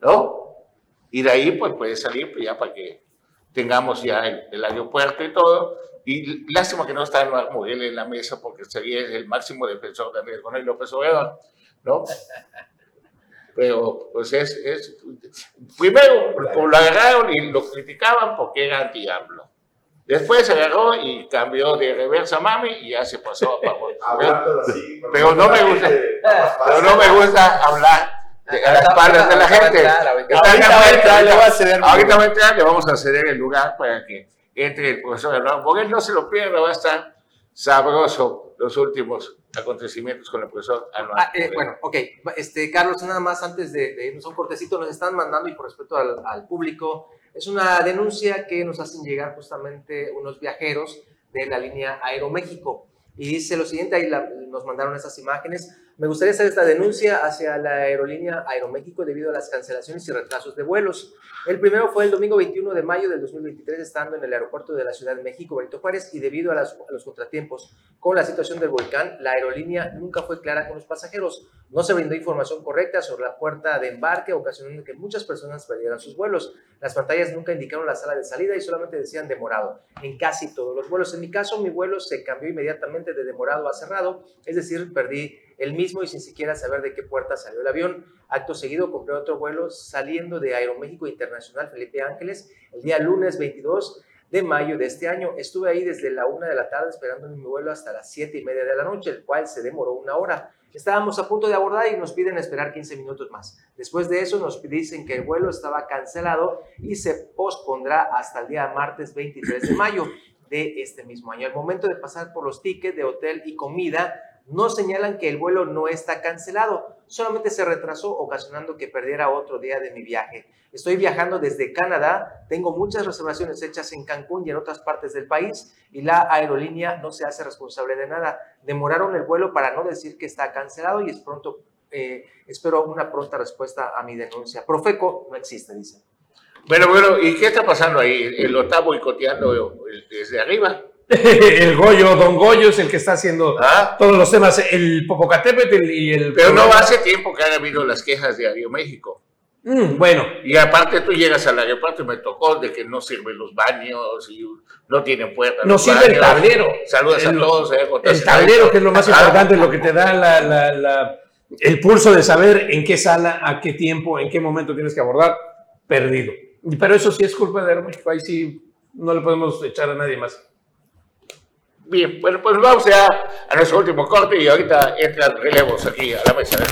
¿no? Y de ahí, pues, puede salir, pues, ya para que tengamos ya el, el aeropuerto y todo. Y lástima que no está Eduardo Muriel en la mesa porque sería el máximo defensor de Andrés Manuel López Obrador, ¿no? pero pues es, es primero lo agarraron y lo criticaban porque era diablo. Después se agarró y cambió de reversa mami y ya se pasó a favor. *laughs* pero, no me gusta, pero no me gusta hablar a las espaldas de la gente. Ahorita va a entrar, le vamos a ceder el lugar para que entre el profesor porque él no se lo pierda, va a estar sabroso los últimos acontecimientos con el profesor ah, eh, bueno, ok. Este, Carlos, nada más antes de, de, irnos a un cortecito, nos están mandando y por respeto al, al, público, es una denuncia que nos hacen llegar justamente unos viajeros de la línea Aeroméxico. Y dice lo siguiente, ahí nos mandaron esas imágenes. Me gustaría hacer esta denuncia hacia la aerolínea Aeroméxico debido a las cancelaciones y retrasos de vuelos. El primero fue el domingo 21 de mayo del 2023, estando en el aeropuerto de la Ciudad de México, Benito Juárez, y debido a, a, los contratiempos con la situación del volcán, la aerolínea nunca fue clara con los pasajeros. No se brindó información correcta sobre la puerta de embarque, ocasionando que muchas personas perdieran sus vuelos. Las pantallas nunca indicaron la sala de salida y solamente decían demorado en casi todos los vuelos. En mi caso, mi vuelo se cambió inmediatamente de demorado a cerrado, es decir, perdí el mismo y sin siquiera saber de qué puerta salió el avión. Acto seguido compré otro vuelo saliendo de Aeroméxico Internacional Felipe Ángeles el día lunes 22 de mayo de este año. Estuve ahí desde la una de la tarde esperando mi vuelo hasta las siete y media de la noche, el cual se demoró una hora. Estábamos a punto de abordar y nos piden esperar 15 minutos más. Después de eso nos dicen que el vuelo estaba cancelado y se pospondrá hasta el día martes 23 de mayo de este mismo año. Al momento de pasar por los tickets de hotel y comida, no señalan que el vuelo no está cancelado, solamente se retrasó ocasionando que perdiera otro día de mi viaje. Estoy viajando desde Canadá, tengo muchas reservaciones hechas en Cancún y en otras partes del país y la aerolínea no se hace responsable de nada. Demoraron el vuelo para no decir que está cancelado y es pronto, eh, espero una pronta respuesta a mi denuncia. Profeco no existe, dice. Bueno, bueno, ¿y qué está pasando ahí? ¿Lo está boicoteando desde arriba? *laughs* el Goyo, Don Goyo es el que está haciendo ah. todos los temas, el Popocatépetl y el... Pero no hace tiempo que han habido las quejas de Aeroméxico. Mm, bueno. Y aparte tú llegas al aeropuerto y me tocó de que no sirven los baños y no tienen puertas. No sirve el tablero. Saludos a todos. Eh, el tablero, que es lo más importante, lo que te da la, el pulso de saber en qué sala, a qué tiempo, en qué momento tienes que abordar, perdido. Pero eso sí es culpa de Aeroméxico, ahí sí no le podemos echar a nadie más. Bien, bueno, pues vamos ya a nuestro último corte y ahorita entran relevos aquí a la mesa de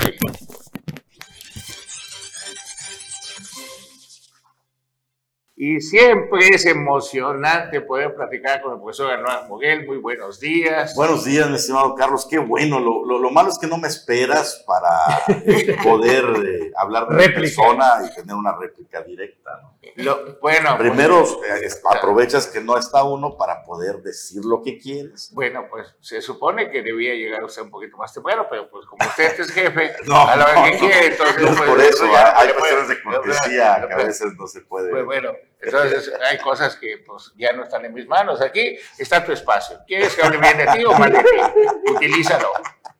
Y siempre es emocionante poder platicar con el profesor Anuar Moguel. Muy buenos días. Buenos días, mi estimado Carlos. Qué bueno. Lo, lo, malo es que no me esperas para *laughs* poder eh, hablar de persona y tener una réplica directa. Lo, bueno, primero pues, aprovechas que no está uno para poder decir lo que quieres. Bueno, pues se supone que debía llegar usted un poquito más temprano, pero pues como usted es jefe, *laughs* no, a la vez que quiere, entonces. No, pues, por eso, hay cuestiones de cortesía que a veces no se puede. Pues bueno. Entonces, hay cosas que pues, ya no están en mis manos. Aquí está tu espacio. ¿Quieres que hable bien de ti o mal de ti? Utilízalo.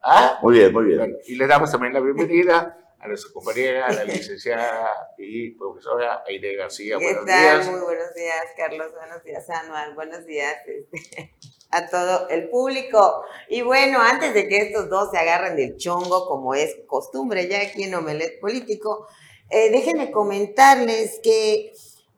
¿Ah? Muy bien, muy bien. y le damos también la bienvenida a nuestra compañera, la licenciada y profesora Aide García. Buenos días. Muy buenos días, Carlos. Buenos días, Anual. Buenos días este, a todo el público. Y bueno, antes de que estos dos se agarren del chongo, como es costumbre ya aquí en Omelet Político, eh, déjenme comentarles que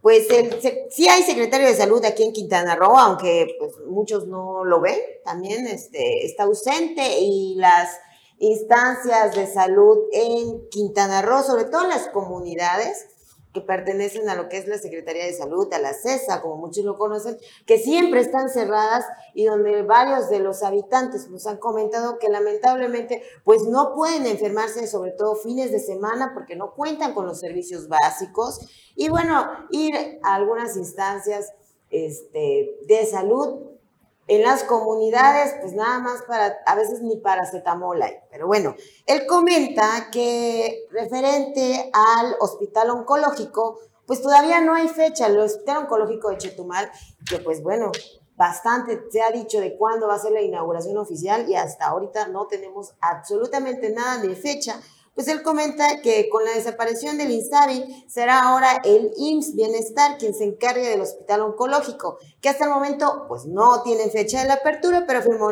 pues el, sí hay secretario de salud aquí en Quintana Roo, aunque pues, muchos no lo ven, también este, está ausente y las instancias de salud en Quintana Roo, sobre todo en las comunidades, que pertenecen a lo que es la Secretaría de Salud, a la CESA, como muchos lo conocen, que siempre están cerradas y donde varios de los habitantes nos han comentado que lamentablemente pues no pueden enfermarse, sobre todo fines de semana, porque no cuentan con los servicios básicos. Y bueno, ir a algunas instancias este, de salud en las comunidades, pues nada más para, a veces ni paracetamol hay. Pero bueno, él comenta que referente al hospital oncológico, pues todavía no hay fecha. El hospital oncológico de Chetumal, que pues bueno, bastante se ha dicho de cuándo va a ser la inauguración oficial y hasta ahorita no tenemos absolutamente nada de fecha pues él comenta que con la desaparición del INSABI será ahora el IMSS Bienestar quien se encargue del hospital oncológico, que hasta el momento pues no tiene fecha de la apertura, pero afirmó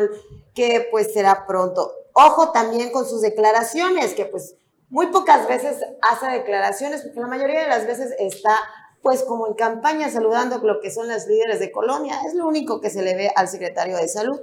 que pues será pronto. Ojo también con sus declaraciones, que pues muy pocas veces hace declaraciones, porque la mayoría de las veces está pues como en campaña saludando lo que son las líderes de colonia. Es lo único que se le ve al secretario de salud.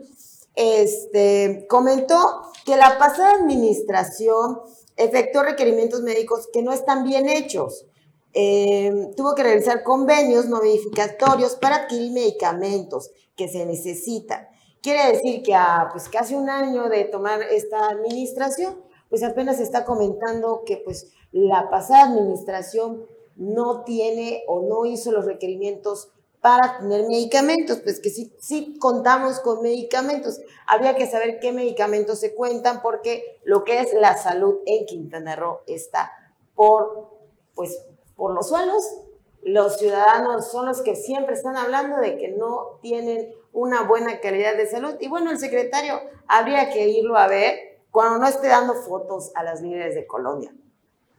Este, comentó que la pasada administración efectuó requerimientos médicos que no están bien hechos. Em, tuvo que realizar convenios modificatorios para adquirir medicamentos que se necesitan. Quiere decir que a pues, casi un año de tomar esta administración, pues apenas se está comentando que pues la pasada administración no tiene o no hizo los requerimientos para tener medicamentos, pues que sí, sí contamos con medicamentos. Habría que saber qué medicamentos se cuentan porque lo que es la salud en Quintana Roo está por, pues, por los suelos. Los ciudadanos son los que siempre están hablando de que no tienen una buena calidad de salud. Y bueno, el secretario habría que irlo a ver cuando no esté dando fotos a las líderes de Colombia.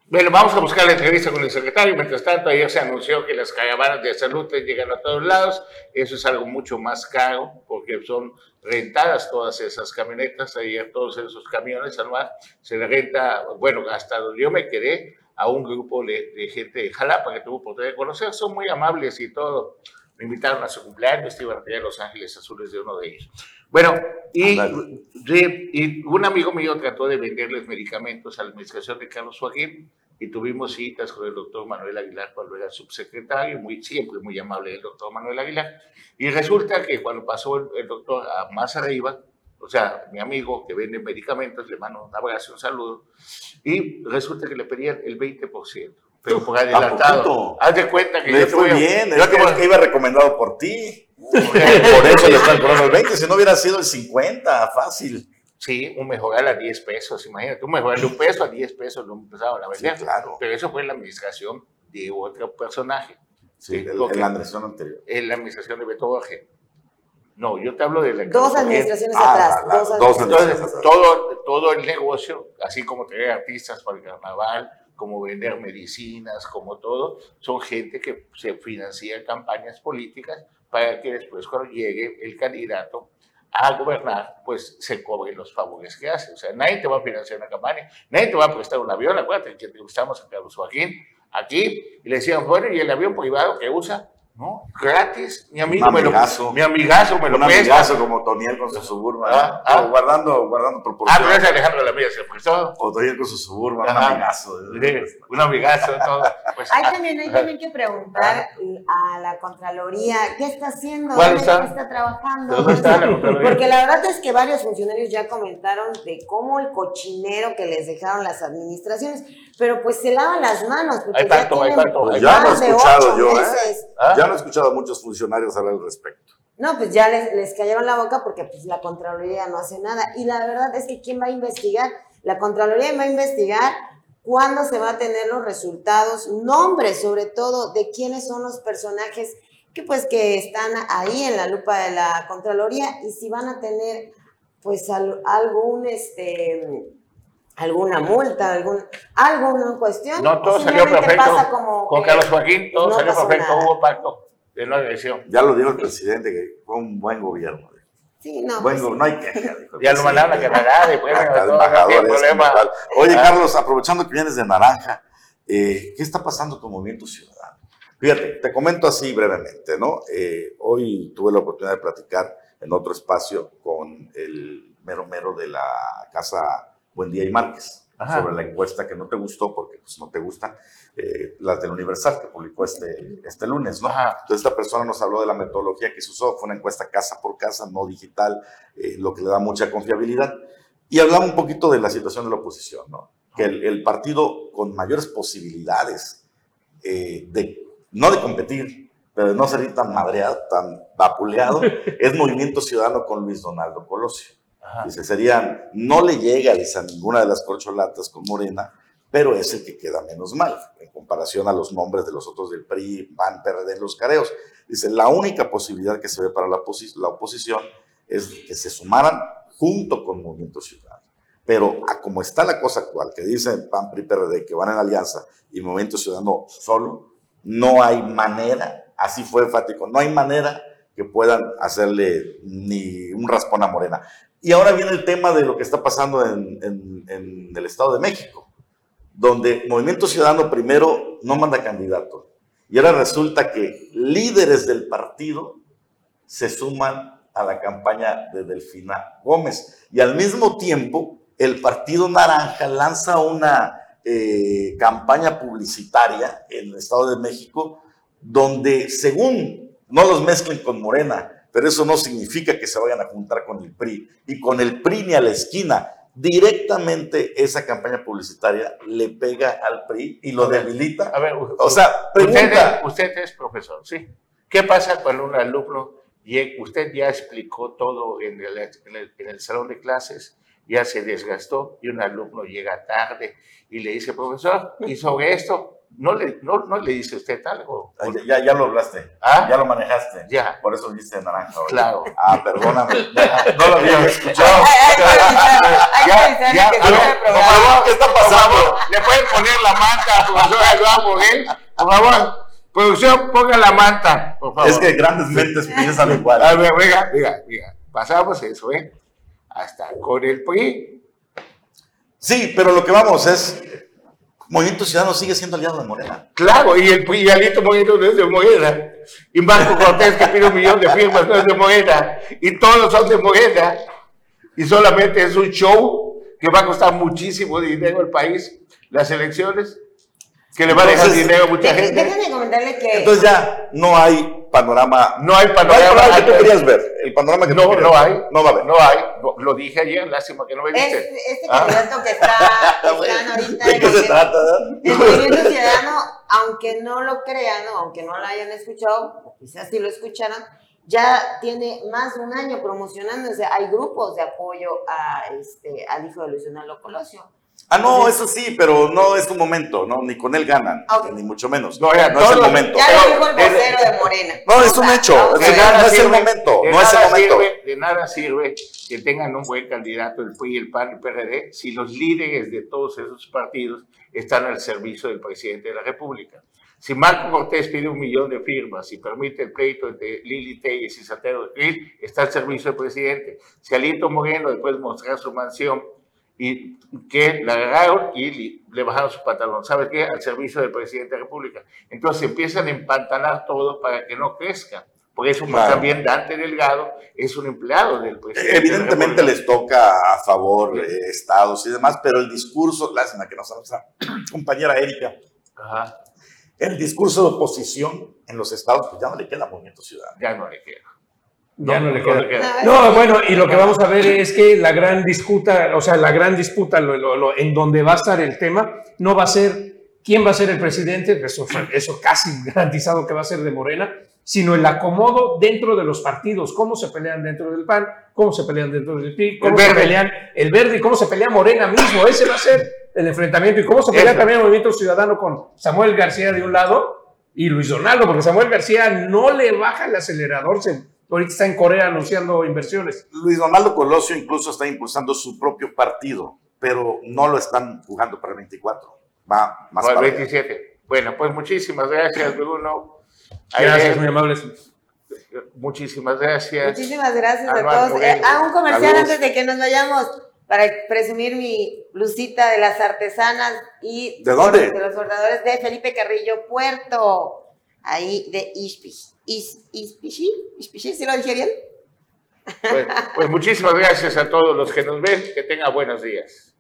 Bueno, vamos a buscar la entrevista con el secretario. Mientras tanto, ayer se anunció que las caravanas de salud llegan a todos lados. Eso es algo mucho más caro porque son rentadas todas esas camionetas. Ayer todos esos camiones, además, se le renta, bueno, hasta donde yo me quedé, a un grupo de, gente de Jalapa que tuvo oportunidad de conocer. Son muy amables y todo. Me invitaron a su cumpleaños, iban a Los Ángeles Azules de uno de ellos. Bueno, y, y, un amigo mío trató de venderles medicamentos a la administración de Carlos Joaquín y tuvimos citas con el doctor Manuel Aguilar cuando era subsecretario, muy, siempre muy amable el doctor Manuel Aguilar. Y resulta que cuando pasó el, doctor a más arriba, o sea, mi amigo que vende medicamentos, le mando un abrazo, un saludo, y resulta que le pedían el 20%. Pero por adelantado. Haz de cuenta que le fue bien, yo que, que iba recomendado por ti. *laughs* por eso le están cobrando el 20, si no hubiera sido el 50, fácil. Sí, un mejorar a 10 pesos, imagínate, un mejorar de un peso a 10 pesos lo empezaron a vender. Sí, claro. Pero eso fue en la administración de otro personaje. Sí, en la administración anterior. En la administración de Beto Borges. No, yo te hablo de la... Dos administraciones atrás. Ah, dos, administraciones atrás. Todo, todo el negocio, así como tener artistas para el carnaval, como vender medicinas, como todo, son gente que se financia campañas políticas para que después cuando llegue el candidato a gobernar, pues se cobren los favores que hace. O sea, nadie te va a financiar una campaña, nadie te va a prestar un avión. Acuérdate que estamos a Carlos Joaquín aquí y le decían, bueno, ¿y el avión privado que usa? ¿No? Gratis, mi amigo me lo mi amigazo me lo Un amigazo como Toniel con su Suburban, ah, ah. guardando, guardando proporciones. Ah, pero es Alejandro la Mía, se prestó. O Toniel con su Suburban, un amigazo. un amigazo, todo. Pues, hay, ah. también, hay también que preguntar a la Contraloría, ¿qué está haciendo? ¿Dónde está? está trabajando? ¿Dónde está la Contraloría? Porque la verdad es que varios funcionarios ya comentaron de cómo el cochinero que les dejaron las administraciones, pero pues se lavan las manos. Porque hay tanto, hay tanto. Pues ya lo he escuchado yo, ¿eh? Ya lo he escuchado a muchos funcionarios hablar al respecto. No, pues ya les, les cayeron la boca porque pues la Contraloría no hace nada. Y la verdad es que ¿quién va a investigar? La Contraloría va a investigar cuándo se va a tener los resultados, nombres sobre todo de quiénes son los personajes que pues que están ahí en la lupa de la Contraloría y si van a tener pues algún este alguna multa, algún, alguna cuestión. No, todo salió perfecto. con Carlos Joaquín, todo salió perfecto, hubo pacto de no agresión. Ya lo dijo el presidente, que fue un buen gobierno. Sí, no. Bueno, pues no hay queja. *laughs* Ya lo mandaron a Canadá, después problema. Oye, ah. Carlos, aprovechando que vienes de Naranja, eh, ¿qué está pasando con Movimiento Ciudadano? Fíjate, te comento así brevemente, ¿no? Eh, hoy tuve la oportunidad de platicar en otro espacio con el mero mero de la Casa Buen Día y Márquez, sobre la encuesta que no te gustó, porque pues, no te gustan, eh, las del Universal, que publicó este, este lunes, ¿no? Entonces esta persona nos habló de la metodología que se usó, fue una encuesta casa por casa, no digital, eh, lo que le da mucha confiabilidad. Y hablaba un poquito de la situación de la oposición, ¿no? Que el, partido con mayores posibilidades eh, de, no de competir, pero de no salir tan madreado, tan vapuleado, *laughs* es Movimiento Ciudadano con Luis Donaldo Colosio. Dice, serían, no le llega a ninguna de las corcholatas con Morena, pero es el que queda menos mal en comparación a los nombres de los otros del PRI, PAN, PRD, los careos. Dice, la única posibilidad que se ve para la, la oposición es que se sumaran junto con Movimiento Ciudadano. Pero a como está la cosa actual, que dicen PAN, PRI, PRD, que van en alianza y Movimiento Ciudadano solo, no hay manera, así fue enfático, no hay manera que puedan hacerle ni un raspón a Morena. Y ahora viene el tema de lo que está pasando en, el Estado de México. donde Movimiento Ciudadano primero no manda candidato. Y ahora resulta que líderes del partido se suman a la campaña de Delfina Gómez. Y al mismo tiempo, el Partido Naranja lanza una eh, campaña publicitaria en el Estado de México, donde según no los mezclen con Morena, pero eso no significa que se vayan a juntar con el PRI. Y con el PRI ni a la esquina. Directamente esa campaña publicitaria le pega al PRI y lo debilita. A ver, o sea, pregunta. Usted, usted es profesor, ¿sí? ¿Qué pasa cuando un alumno, usted ya explicó todo en el, en el, en el salón de clases, ya se desgastó y un alumno llega tarde y le dice, profesor, ¿y sobre esto? ¿No le, no, no le dice usted algo? Ya, ya, lo hablaste. ¿Ah? Ya lo manejaste. Ya. Por eso viste naranja. ¿verdad? Claro. Ah, perdóname. *laughs* no lo había escuchado. ya, ya, por favor, ¿qué está pasando? ¿Le pueden poner la manta profesor Eduardo Moguel? Por favor. Producción, ponga la manta, por favor. Es que grandes mentes piensan igual. A ver, venga, venga, venga. Pasamos eso, ¿eh? Hasta con el PRI. Sí, pero lo que vamos es Movimiento Ciudadano sigue siendo aliado de Morena. Claro, y el PRI Alito Movimiento no es de Morena. Y Marco Cortés, que pide un millón de firmas, no es de Morena. Y todos son de Morena. Y solamente es un show que va a costar muchísimo dinero al país, las elecciones, que le va a dejar dinero a mucha gente. Déjenme comentarle que. Entonces ya no hay panorama. No hay No hay panorama. que tú querías ver. El panorama que tú No, querías no ver. hay. No va a haber. No hay. No, lo dije ayer, lástima que no me viste. este Ah. candidato que está, *laughs* están ahorita ¿De qué se el- trata? El movimiento ciudadano, aunque no lo crean o aunque no lo hayan escuchado, o quizás sí lo escucharan, ya tiene más de un año promocionándose. Hay grupos de apoyo a este, al hijo de Luis Donaldo Colosio. Ah, no, eso sí, pero no es un momento, no, ni con él ganan, Ok. ni mucho menos. No, ya, no es el momento. Ya lo dijo el vocero de Morena. No, es O un sea, hecho, es no es el momento, de no es el nada momento. sirve- de nada sirve que tengan un buen candidato el PRI, el PAN, el PRD, si los líderes de todos esos partidos están al servicio del presidente de la República. Si Marco Cortés pide un millón de firmas y permite el pleito entre Lili Telles y Santiago de está al servicio del presidente. Si Alito Moreno después de mostrar su mansión y que la agarraron y le bajaron su pantalón, ¿sabes qué? Al servicio del presidente de la República. Entonces empiezan a empantanar todo para que no crezca. Por eso pues, Claro. también Dante Delgado es un empleado del presidente. de la Evidentemente les toca a favor eh, estados y demás, pero el discurso, lástima que no está nuestra compañera Erika, Ajá, el discurso de oposición en los estados, pues ya no le queda Movimiento Ciudadano. ya no le queda. Ya no, le queda. queda. No, bueno, y lo que vamos a ver es que la gran disputa, o sea, la gran disputa lo- lo- lo- en donde va a estar el tema, no va a ser quién va a ser el presidente, eso, eso casi garantizado que va a ser de Morena, sino el acomodo dentro de los partidos, cómo se pelean dentro del PAN, cómo se pelean dentro del PRI, cómo se pelean el verde y cómo se pelea Morena mismo, ese va a ser el enfrentamiento y cómo se pelea Eso. también el Movimiento Ciudadano con Samuel García de un lado y Luis Donaldo, porque Samuel García no le baja el acelerador, se, ahorita está en Corea anunciando inversiones. Luis Donaldo Colosio incluso está impulsando su propio partido, pero no lo están jugando para el 24. Va más O el para allá. 27. Bueno, pues muchísimas gracias, Bruno. Ahí Gracias, muy amables. Muchísimas gracias. Muchísimas gracias a todos. Eh, ah, un comercial antes de que nos vayamos para presumir mi blusita de las artesanas y ¿De dónde? de los bordadores de Felipe Carrillo Puerto, ahí de Ispich. Is, Ispishi, Ispishi, ¿sí lo dije bien? Pues, pues muchísimas gracias a todos los que nos ven. Que tengan buenos días.